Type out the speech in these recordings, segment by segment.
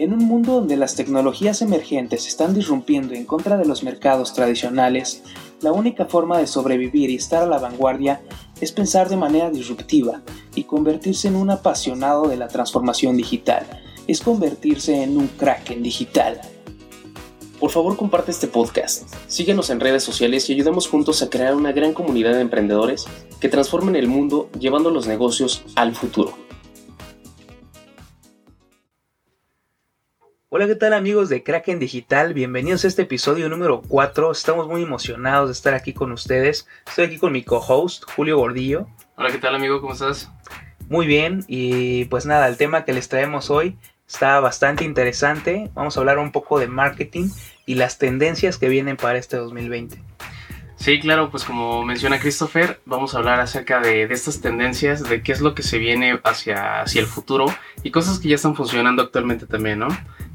En un mundo donde las tecnologías emergentes están disrumpiendo en contra de los mercados tradicionales, la única forma de sobrevivir y estar a la vanguardia es pensar de manera disruptiva y convertirse en un apasionado de la transformación digital, es convertirse en un crack en digital. Por favor comparte este podcast, síguenos en redes sociales y ayudemos juntos a crear una gran comunidad de emprendedores que transformen el mundo llevando los negocios al futuro. Hola, ¿qué tal amigos de Kraken Digital? Bienvenidos a este episodio número 4. Estamos muy emocionados de estar aquí con ustedes. Estoy aquí con mi co-host, Julio Gordillo. Hola, ¿qué tal amigo? ¿Cómo estás? Muy bien, y pues nada, el tema que les traemos hoy está bastante interesante. Vamos a hablar un poco de marketing y las tendencias que vienen para este 2020. Sí, claro, pues como menciona Christopher, vamos a hablar acerca de, estas tendencias, de qué es lo que se viene hacia, hacia el futuro y cosas que ya están funcionando actualmente también, ¿no?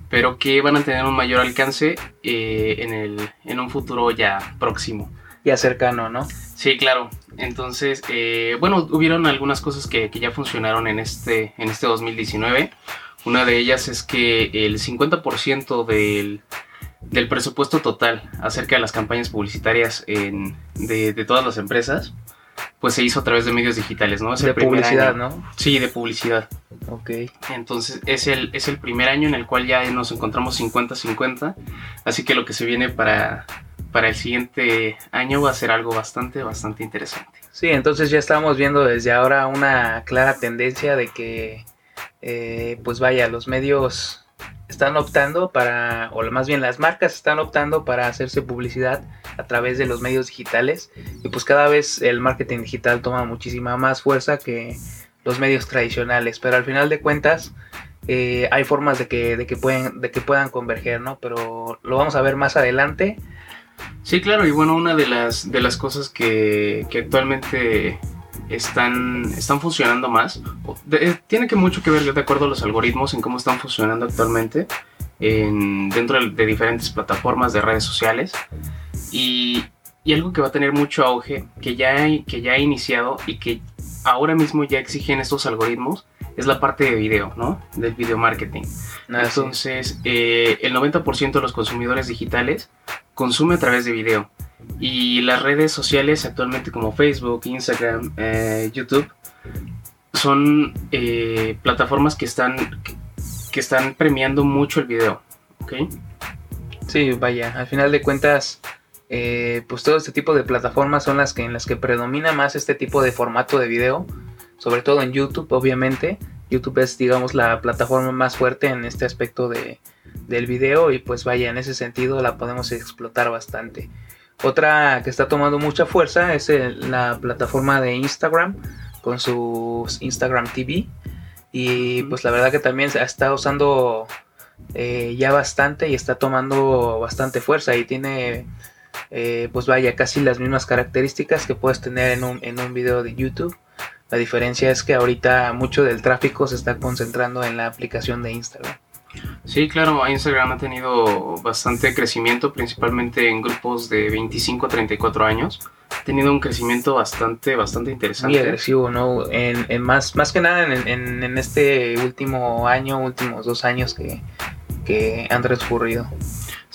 Pero que van a tener un mayor alcance eh, en, el, en un futuro ya próximo. Ya cercano, ¿no? Sí, claro. Entonces, eh, bueno, hubieron algunas cosas que, que, ya funcionaron en este, en este 2019. Una de ellas es que el 50% del, del presupuesto total acerca de las campañas publicitarias en, de, de todas las empresas pues se hizo a través de medios digitales, ¿no? Es de publicidad, ¿no? Sí, de publicidad. Ok. Entonces es el, es el primer año en el cual ya nos encontramos 50-50, así que lo que se viene para, para el siguiente año va a ser algo bastante, bastante interesante. Sí, entonces ya estamos viendo desde ahora una clara tendencia de que, eh, pues vaya, los medios están optando para, o más bien las marcas están optando para hacerse publicidad a través de los medios digitales y pues cada vez el marketing digital toma muchísima más fuerza que los medios tradicionales, pero al final de cuentas eh, hay formas de que, de, que pueden, de que puedan converger, ¿no? Pero lo vamos a ver más adelante. Sí, claro, y bueno, una de las, de las cosas que, que actualmente están, están funcionando más. Eh, tiene que mucho que ver de acuerdo a los algoritmos en cómo están funcionando actualmente en, dentro de, diferentes plataformas de redes sociales. Y, y, algo que va a tener mucho auge, que ya, que ya ha iniciado y que ahora mismo ya exigen estos algoritmos, es la parte de video, ¿no? Del video marketing. Ah, Entonces, eh, el 90% de los consumidores digitales consume a través de video. Y las redes sociales actualmente como Facebook, Instagram, eh, YouTube son eh, plataformas que están, que están premiando mucho el video. ¿ok? Sí, vaya, al final de cuentas, eh, pues todo este tipo de plataformas son las que en las que predomina más este tipo de formato de video, sobre todo en YouTube, obviamente. YouTube es, digamos, la plataforma más fuerte en este aspecto de, del video y pues vaya, en ese sentido la podemos explotar bastante. Otra que está tomando mucha fuerza es la plataforma de Instagram con su Instagram TV. Y pues la verdad que también se está usando eh, ya bastante y está tomando bastante fuerza y tiene eh, pues vaya casi las mismas características que puedes tener en un, en un video de YouTube. La diferencia es que ahorita mucho del tráfico se está concentrando en la aplicación de Instagram. Sí, claro, Instagram ha tenido bastante crecimiento, principalmente en grupos de 25 a 34 años. Ha tenido un crecimiento bastante, bastante interesante. Muy agresivo, ¿no? En, más, más que nada en, este último año, últimos dos años que, que han transcurrido.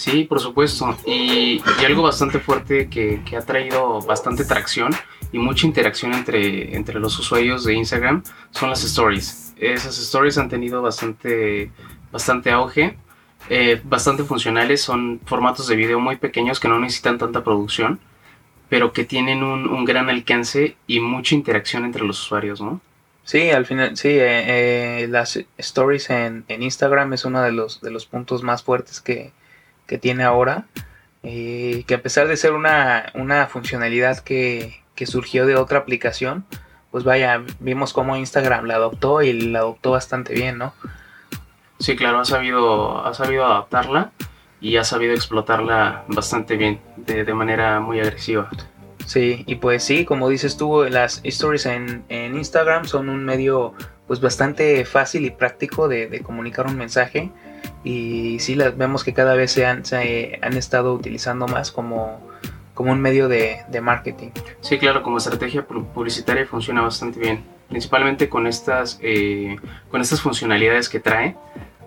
Sí, por supuesto. Y, algo bastante fuerte que, que, ha traído bastante tracción y mucha interacción entre, entre los usuarios de Instagram son las stories. Esas stories han tenido bastante bastante auge, eh, bastante funcionales, son formatos de video muy pequeños que no necesitan tanta producción, pero que tienen un, gran alcance y mucha interacción entre los usuarios, ¿no? Sí, al final, sí, eh, eh, las stories en, Instagram es uno de los, de los puntos más fuertes que, tiene ahora. que a pesar de ser una, una funcionalidad que, que, surgió de otra aplicación, pues vaya, vimos cómo Instagram la adoptó y la adoptó bastante bien, ¿no? Sí, claro, ha sabido, ha sabido adaptarla y ha sabido explotarla bastante bien, de, manera muy agresiva. Sí, y pues sí, como dices tú, las stories en, Instagram son un medio pues bastante fácil y práctico de, comunicar un mensaje y sí las vemos que cada vez se han, se han estado utilizando más como, como un medio de, marketing. Sí, claro, como estrategia publicitaria funciona bastante bien, principalmente con estas, eh, con estas funcionalidades que trae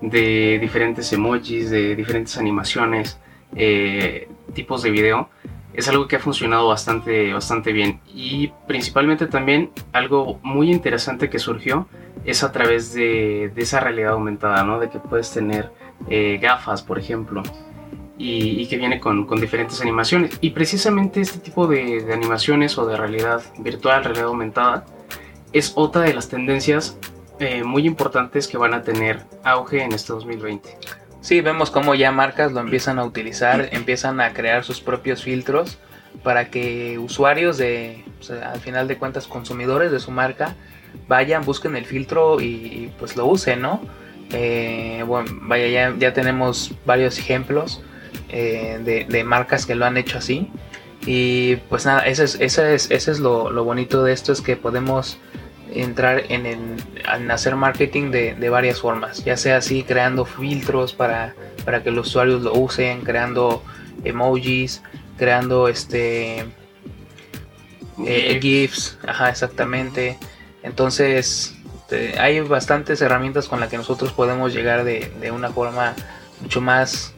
de diferentes emojis, de diferentes animaciones, eh, tipos de video, es algo que ha funcionado bastante, bastante bien. Y principalmente también algo muy interesante que surgió es a través de, esa realidad aumentada, ¿no? De que puedes tener eh, gafas, por ejemplo, y, que viene con, diferentes animaciones. Y precisamente este tipo de, animaciones o de realidad virtual, realidad aumentada, es otra de las tendencias eh, muy importantes que van a tener auge en este 2020. Sí, vemos cómo ya marcas lo empiezan a utilizar, empiezan a crear sus propios filtros para que usuarios de, al final de cuentas, consumidores de su marca, vayan, busquen el filtro y, pues lo usen, ¿no? Eh, bueno, vaya, ya, ya, tenemos varios ejemplos eh, de, marcas que lo han hecho así. Y pues nada, eso es, es, es lo, lo bonito de esto, es que podemos entrar en, el, hacer marketing de, varias formas, ya sea así creando filtros para, para que los usuarios lo usen, creando emojis, creando este eh, GIFs, ajá, exactamente. Entonces, hay bastantes herramientas con las que nosotros podemos llegar de, de una forma mucho más,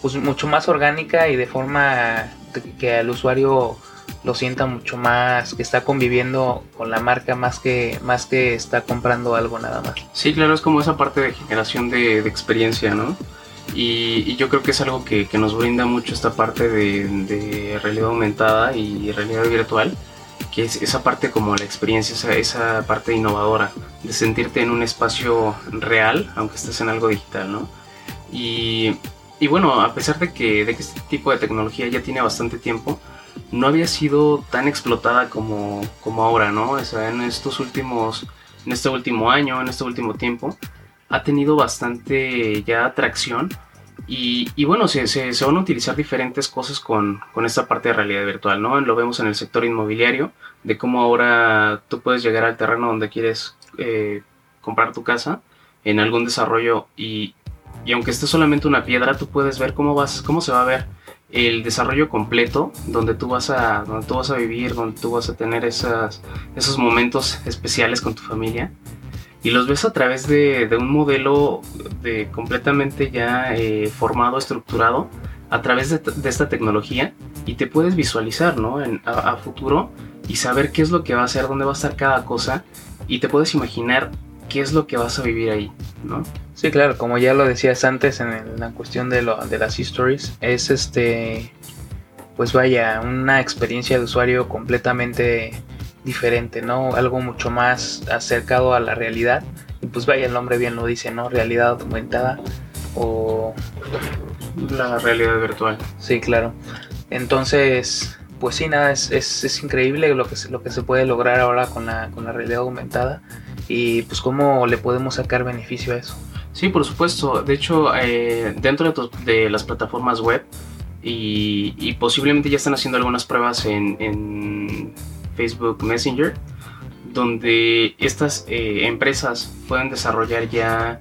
pues, mucho más orgánica y de forma que al usuario lo sienta mucho más, que está conviviendo con la marca más que, más que está comprando algo nada más. Sí, claro, es como esa parte de generación de, experiencia, ¿no? Y, yo creo que es algo que, nos brinda mucho esta parte de, realidad aumentada y realidad virtual, que es esa parte como la experiencia, esa, esa parte innovadora, de sentirte en un espacio real, aunque estés en algo digital, ¿no? Y, y bueno, a pesar de que, de que este tipo de tecnología ya tiene bastante tiempo, no había sido tan explotada como, como ahora, ¿no? O en estos últimos, en este último año, en este último tiempo, ha tenido bastante ya atracción y, y bueno, se, se, van a utilizar diferentes cosas con, con, esta parte de realidad virtual, ¿no? Lo vemos en el sector inmobiliario, de cómo ahora tú puedes llegar al terreno donde quieres eh, comprar tu casa en algún desarrollo y, y aunque esté solamente una piedra, tú puedes ver cómo, vas, cómo se va a ver el desarrollo completo donde tú vas a donde tú vas a vivir donde tú vas a tener esas, esos momentos especiales con tu familia y los ves a través de, de un modelo de completamente ya eh, formado estructurado a través de, esta tecnología y te puedes visualizar ¿no? En, a, a, futuro y saber qué es lo que va a ser dónde va a estar cada cosa y te puedes imaginar qué es lo que vas a vivir ahí ¿no? Sí, claro, como ya lo decías antes en la cuestión de, lo, de las histories, es este, pues vaya, una experiencia de usuario completamente diferente, ¿no? Algo mucho más acercado a la realidad. Y pues vaya, el nombre bien lo dice, ¿no? Realidad aumentada o... La realidad virtual. Sí, claro. Entonces, pues sí, nada, es, es, es, increíble lo que, se, lo que se puede lograr ahora con la, con la realidad aumentada y pues cómo le podemos sacar beneficio a eso. Sí, por supuesto. De hecho, eh, dentro de, las plataformas web y, posiblemente ya están haciendo algunas pruebas en, Facebook Messenger, donde estas eh, empresas pueden desarrollar ya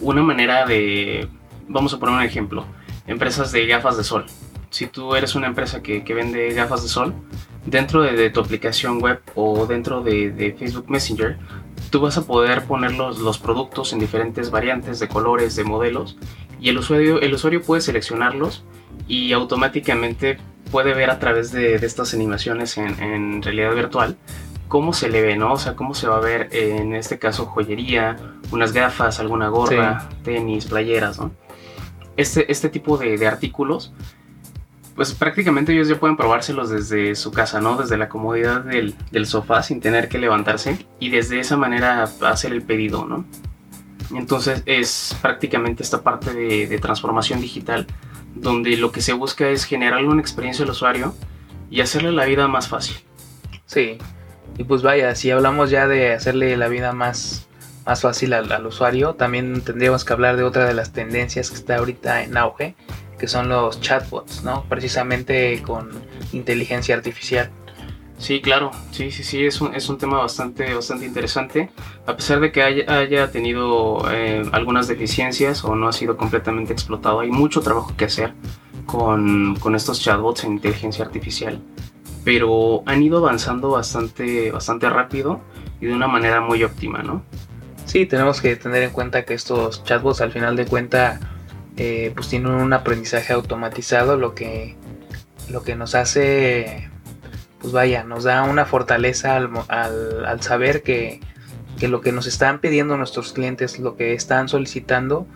una manera de, vamos a poner un ejemplo, empresas de gafas de sol. Si tú eres una empresa que, vende gafas de sol, dentro de, tu aplicación web o dentro de Facebook Messenger, tú vas a poder poner los, productos en diferentes variantes de colores, de modelos, y el usuario, el usuario puede seleccionarlos y automáticamente puede ver a través de, estas animaciones en, realidad virtual cómo se le ve, ¿no? O sea, cómo se va a ver en este caso joyería, unas gafas, alguna gorra, tenis, playeras, ¿no? Este, este tipo de, de artículos pues prácticamente ellos ya pueden probárselos desde su casa, ¿no? Desde la comodidad del, sofá sin tener que levantarse y desde esa manera hacer el pedido, ¿no? Entonces es prácticamente esta parte de, transformación digital donde lo que se busca es generar una experiencia al usuario y hacerle la vida más fácil. Sí, y pues vaya, si hablamos ya de hacerle la vida más, más fácil al, al usuario, también tendríamos que hablar de otra de las tendencias que está ahorita en auge, que son los chatbots, ¿no? Precisamente con inteligencia artificial. Sí, claro, sí, sí, sí, es un, es un tema bastante, bastante interesante. A pesar de que haya, tenido eh, algunas deficiencias o no ha sido completamente explotado, hay mucho trabajo que hacer con, con estos chatbots en inteligencia artificial. Pero han ido avanzando bastante, bastante rápido y de una manera muy óptima, ¿no? Sí, tenemos que tener en cuenta que estos chatbots al final de cuenta eh, pues tienen un aprendizaje automatizado, lo que, lo que nos hace, pues vaya, nos da una fortaleza al, saber que, lo que nos están pidiendo nuestros clientes, lo que están solicitando,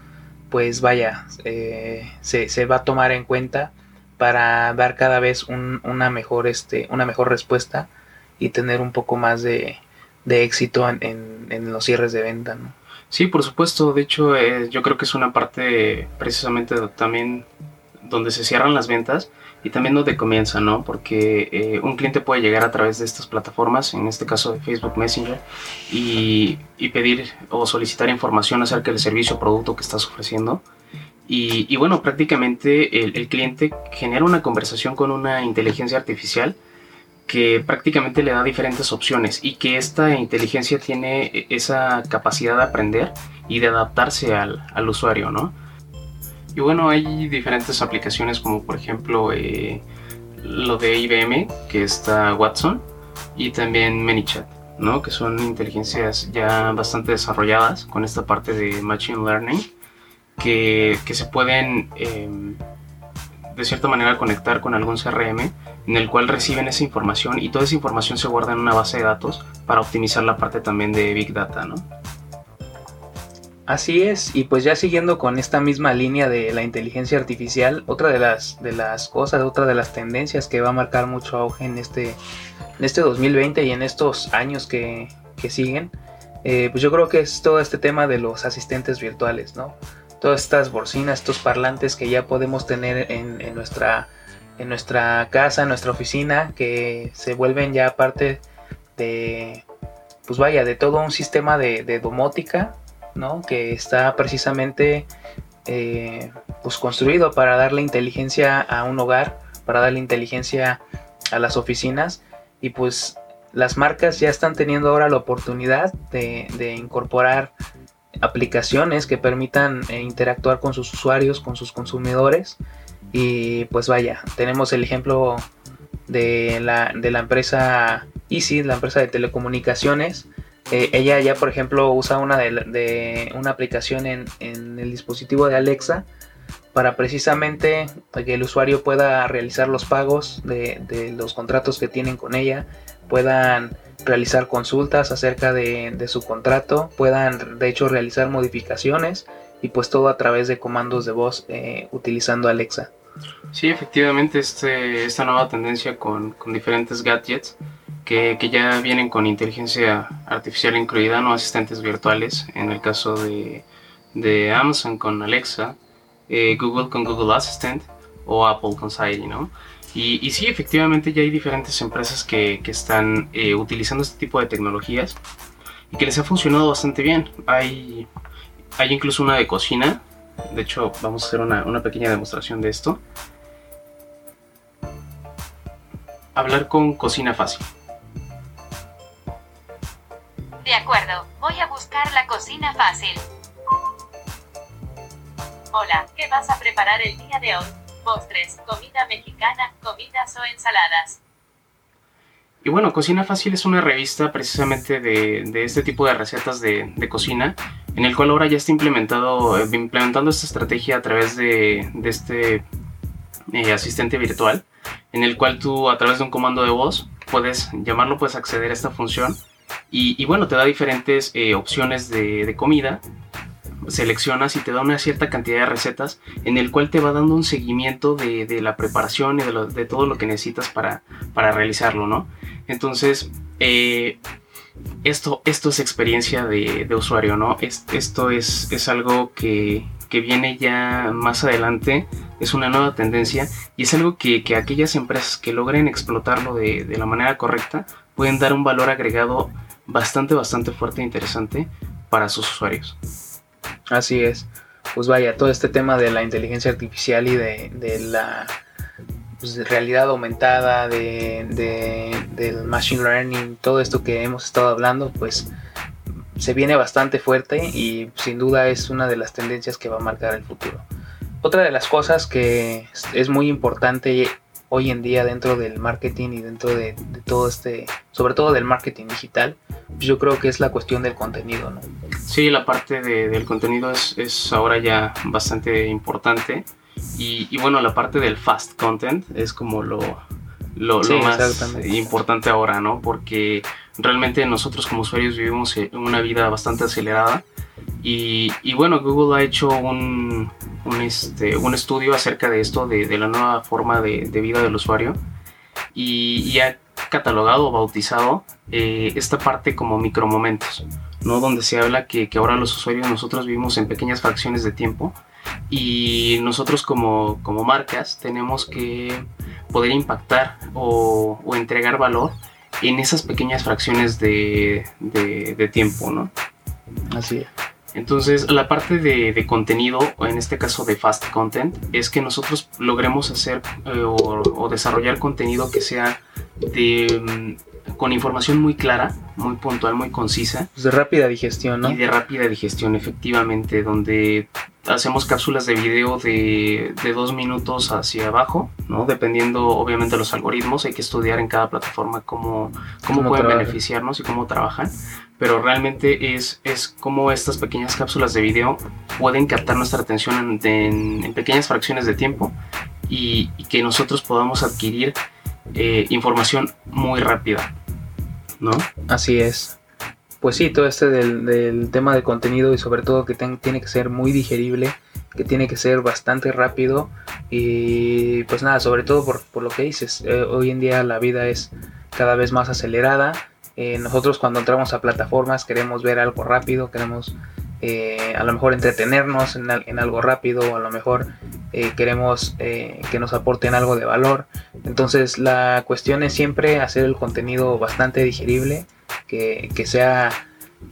pues vaya, eh, se, va a tomar en cuenta para dar cada vez una, mejor, este, una mejor respuesta y tener un poco más de, éxito en, en, los cierres de venta. ¿no? Sí, por supuesto. De hecho, eh, yo creo que es una parte precisamente también donde se cierran las ventas y también donde comienza, ¿no? Porque eh, un cliente puede llegar a través de estas plataformas, en este caso de Facebook Messenger, y, pedir o solicitar información acerca del servicio o producto que estás ofreciendo. Y, bueno, prácticamente el, el, cliente genera una conversación con una inteligencia artificial que prácticamente le da diferentes opciones y que esta inteligencia tiene esa capacidad de aprender y de adaptarse al, usuario, ¿no? Y bueno, hay diferentes aplicaciones como por ejemplo eh, lo de IBM, que está Watson, y también ManyChat, ¿no? Que son inteligencias ya bastante desarrolladas con esta parte de Machine Learning, que, se pueden em, de cierta manera conectar con algún CRM en el cual reciben esa información y toda esa información se guarda en una base de datos para optimizar la parte también de Big Data, ¿no? Así es, y pues ya siguiendo con esta misma línea de la inteligencia artificial, otra de las, de las cosas, otra de las tendencias que va a marcar mucho auge en este, en este 2020 y en estos años que, que siguen, eh, pues yo creo que es todo este tema de los asistentes virtuales, ¿no? Todas estas bocinas, estos parlantes que ya podemos tener en, en nuestra en nuestra casa, en nuestra oficina, que se vuelven ya parte de, pues vaya, de todo un sistema de, domótica, ¿no? Que está precisamente eh, pues construido para darle inteligencia a un hogar, para darle inteligencia a las oficinas y pues las marcas ya están teniendo ahora la oportunidad de, incorporar aplicaciones que permitan eh, interactuar con sus usuarios, con sus consumidores y pues vaya, tenemos el ejemplo de la, de la empresa Easy, la empresa de telecomunicaciones. Eh, ella ya, por ejemplo, usa una, de, una aplicación en, el dispositivo de Alexa para precisamente que el usuario pueda realizar los pagos de, de los contratos que tienen con ella, puedan realizar consultas acerca de, su contrato, puedan de hecho realizar modificaciones y pues todo a través de comandos de voz eh, utilizando Alexa. Sí, efectivamente, este, esta nueva tendencia con, diferentes gadgets que, ya vienen con inteligencia artificial incluida, no asistentes virtuales, en el caso de, Amazon con Alexa, eh, Google con Google Assistant o Apple con Siri, ¿no? Y, sí, efectivamente ya hay diferentes empresas que, están eh, utilizando este tipo de tecnologías y que les ha funcionado bastante bien. Hay, hay incluso una de cocina de hecho, vamos a hacer una, pequeña demostración de esto. Hablar con Cocina Fácil. Acuerdo, voy a buscar la cocina fácil. Hola, ¿qué vas a preparar el día de hoy? Postres, comida mexicana, comidas o ensaladas. Y bueno, Cocina Fácil es una revista precisamente de, este tipo de recetas de, cocina, en el cual ahora ya está implementado, eh, implementando esta estrategia a través de, este eh, asistente virtual, en el cual tú a través de un comando de voz puedes llamarlo, puedes acceder a esta función y, bueno, te da diferentes eh, opciones de, comida seleccionas y te da una cierta cantidad de recetas en el cual te va dando un seguimiento de, la preparación y de, todo lo que necesitas para, para realizarlo, ¿no? Entonces, eh, esto, esto es experiencia de, usuario, ¿no? esto es, es algo que, viene ya más adelante, es una nueva tendencia y es algo que, aquellas empresas que logren explotarlo de, la manera correcta pueden dar un valor agregado bastante, bastante fuerte e interesante para sus usuarios. Así es. Pues vaya, todo este tema de la inteligencia artificial y de, la pues, realidad aumentada, de, del machine learning, todo esto que hemos estado hablando, pues se viene bastante fuerte y sin duda es una de las tendencias que va a marcar el futuro. Otra de las cosas que es muy importante hoy en día dentro del marketing y dentro de, todo este, sobre todo del marketing digital, pues yo creo que es la cuestión del contenido, ¿no? Sí, la parte del contenido es, es, ahora ya bastante importante y, bueno, la parte del fast content es como lo, lo, más importante ahora, ¿no? Porque realmente nosotros como usuarios vivimos una vida bastante acelerada y, y bueno, Google ha hecho un, un, este, un estudio acerca de esto, de, de la nueva forma de, de, vida del usuario, y, ha catalogado o bautizado eh, esta parte como micromomentos, ¿no? donde se habla que, que, ahora los usuarios nosotros vivimos en pequeñas fracciones de tiempo y nosotros como, como marcas tenemos que poder impactar o, o entregar valor en esas pequeñas fracciones de, de, tiempo, ¿no? Así es. Entonces, la parte de, contenido, o en este caso de fast content, es que nosotros logremos hacer eh, o, desarrollar contenido que sea de, mm, con información muy clara, muy puntual, muy concisa. Pues de rápida digestión, ¿no? Y de rápida digestión, efectivamente, donde hacemos cápsulas de video de, de, dos minutos hacia abajo, ¿no? Dependiendo obviamente de los algoritmos, hay que estudiar en cada plataforma cómo, cómo, pueden beneficiarnos y cómo trabajan, pero realmente es, es como estas pequeñas cápsulas de video pueden captar nuestra atención en, pequeñas fracciones de tiempo y, que nosotros podamos adquirir eh, información muy rápida, ¿no? Así es pues sí, todo este del, tema de contenido y sobre todo que tiene que ser muy digerible, que tiene que ser bastante rápido y pues nada, sobre todo por, lo que dices, eh, hoy en día la vida es cada vez más acelerada, eh, nosotros cuando entramos a plataformas queremos ver algo rápido, queremos eh, a lo mejor entretenernos en, algo rápido o a lo mejor queremos que nos aporten algo de valor, entonces la cuestión es siempre hacer el contenido bastante digerible, que, sea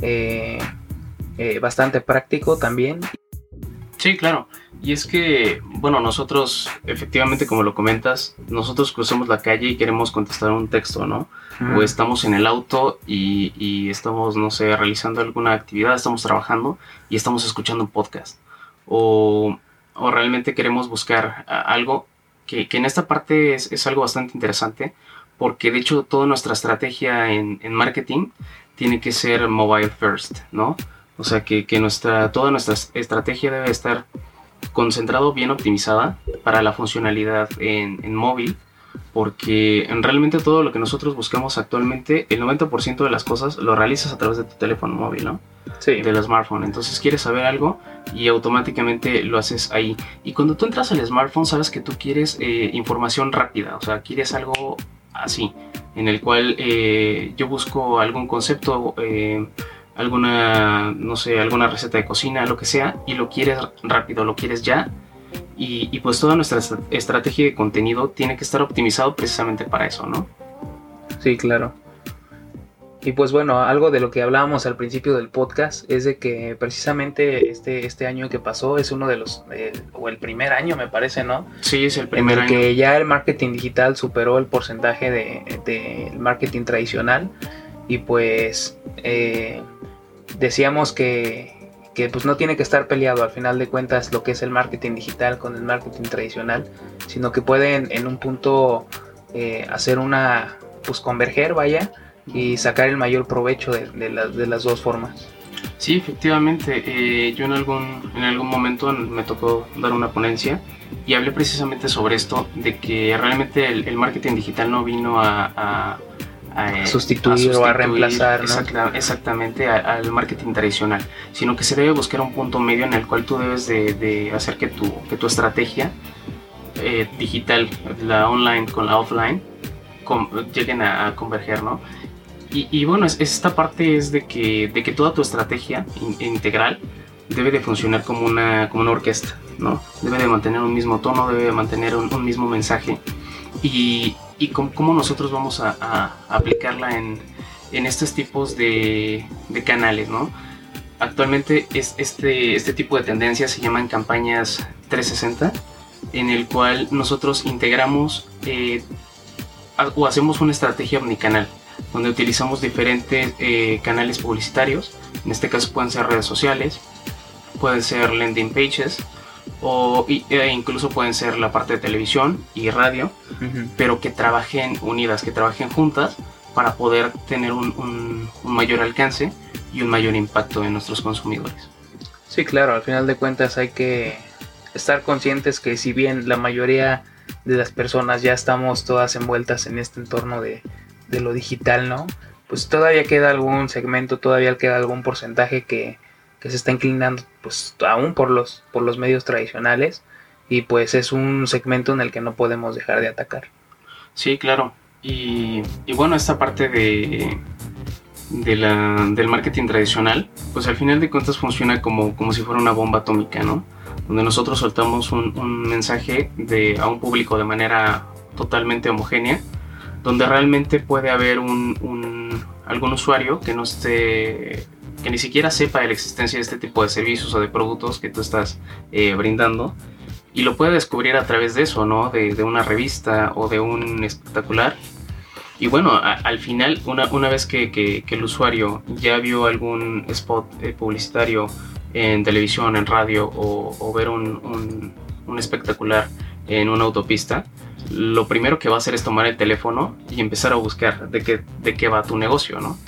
eh, eh, bastante práctico también. Sí, claro. Y es que, bueno, nosotros, efectivamente, como lo comentas, nosotros cruzamos la calle y queremos contestar un texto, ¿no? O estamos en el auto y, estamos, no sé, realizando alguna actividad, estamos trabajando y estamos escuchando un podcast. O, o realmente queremos buscar algo que, que en esta parte es, es, algo bastante interesante porque de hecho toda nuestra estrategia en, marketing tiene que ser mobile first, ¿no? O sea que, nuestra, toda nuestra estrategia debe estar concentrado, bien optimizada para la funcionalidad en, móvil, porque realmente todo lo que nosotros buscamos actualmente, el 90% de las cosas lo realizas a través de tu teléfono móvil, ¿no? Sí. Del smartphone. Entonces quieres saber algo y automáticamente lo haces ahí. Y cuando tú entras al smartphone, sabes que tú quieres eh, información rápida, o sea, quieres algo así, en el cual eh, yo busco algún concepto, eh, alguna, no sé, alguna receta de cocina, lo que sea, y lo quieres rápido, lo quieres ya. Y, y pues toda nuestra estrategia de contenido tiene que estar optimizado precisamente para eso, ¿no? Sí, claro. Y pues bueno, algo de lo que hablábamos al principio del podcast es de que precisamente este, este año que pasó es uno de los, eh, o el primer año me parece, ¿no? Sí, es el primer en el que ya el marketing digital superó el porcentaje del de, marketing tradicional y pues eh, decíamos que, que pues no tiene que estar peleado al final de cuentas lo que es el marketing digital con el marketing tradicional, sino que pueden en un punto eh, hacer una, pues converger, vaya, y sacar el mayor provecho de, de, las dos formas. Sí, efectivamente. Eh, yo en algún, en algún momento me tocó dar una ponencia y hablé precisamente sobre esto, de que realmente el, marketing digital no vino a, sustituir, o a reemplazar. exactamente al marketing tradicional, sino que se debe buscar un punto medio en el cual tú debes de, de hacer que tu, que tu estrategia eh, digital, la online con la offline, lleguen a, converger, ¿no? Y, bueno, es, esta parte es de que, de que toda tu estrategia integral debe de funcionar como una, como una orquesta, ¿no? Debe de mantener un mismo tono, debe de mantener un, mismo mensaje. Y, y cómo, nosotros vamos a, aplicarla en, en, estos tipos de, canales, ¿no? Actualmente es, este, este tipo de tendencias se llaman campañas 360, en el cual nosotros integramos eh, o hacemos una estrategia omnicanal donde utilizamos diferentes eh, canales publicitarios. En este caso pueden ser redes sociales, pueden ser landing pages o e incluso pueden ser la parte de televisión y radio Pero que trabajen unidas, que trabajen juntas para poder tener un, un- un mayor alcance y un mayor impacto en nuestros consumidores. Sí, claro, al final de cuentas hay que estar conscientes que si bien la mayoría de las personas ya estamos todas envueltas en este entorno de, de lo digital, ¿no? Pues todavía queda algún segmento, todavía queda algún porcentaje que, que se está inclinando pues aún por los, por los medios tradicionales y pues es un segmento en el que no podemos dejar de atacar. Sí, claro. Y, y bueno, esta parte de, de la- del marketing tradicional, pues al final de cuentas funciona como, como si fuera una bomba atómica, ¿no? Donde nosotros soltamos un, un mensaje de, a un público de manera totalmente homogénea, donde realmente puede haber un, algún usuario que no esté que ni siquiera sepa de la existencia de este tipo de servicios o de productos que tú estás eh, brindando y lo puede descubrir a través de eso, ¿no? De, de una revista o de un espectacular. Y bueno, al final, una, una vez que, que- el usuario ya vio algún spot eh, publicitario en televisión, en radio o, o ver un, un- un espectacular en una autopista, lo primero que va a hacer es tomar el teléfono y empezar a buscar de qué, de qué va tu negocio, ¿no?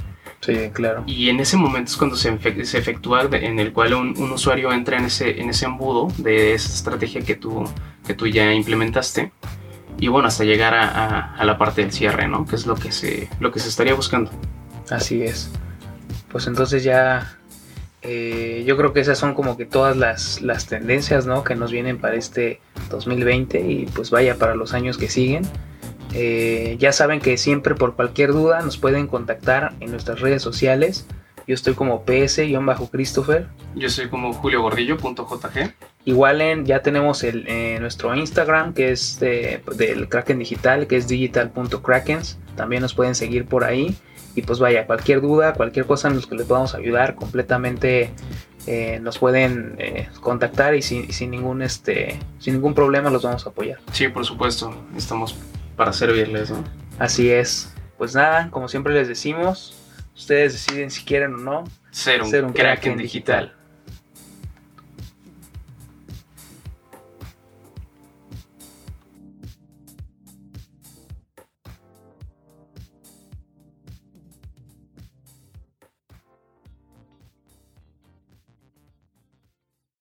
Sí, claro. Y en ese momento es cuando se, efe- se efectúa en el cual un, un usuario entra en ese, en ese embudo de esa estrategia que tú, que tú ya implementaste. Y bueno, hasta llegar a, a- a la parte del cierre, ¿no? Que es lo que se, lo que se estaría buscando. Así es. Pues entonces ya eh, yo creo que esas son como que todas las, las tendencias ¿no? que nos vienen para este 2020 y pues vaya para los años que siguen. Eh, ya saben que siempre por cualquier duda nos pueden contactar en nuestras redes sociales. Yo estoy como ps-christopher. Yo soy como juliogordillo.jg. Igual en, ya tenemos el, eh, nuestro Instagram que es de- del Kraken Digital, que es digital.krakens. También nos pueden seguir por ahí. Y pues vaya, cualquier duda, cualquier cosa en los que les podamos ayudar, completamente eh, nos pueden eh, contactar y sin, sin ningún este sin ningún problema los vamos a apoyar. Sí, por supuesto. Estamos para servirles, ¿no? Así es. Pues nada, como siempre les decimos, ustedes deciden si quieren o no Ser un, ser un Kraken digital. digital.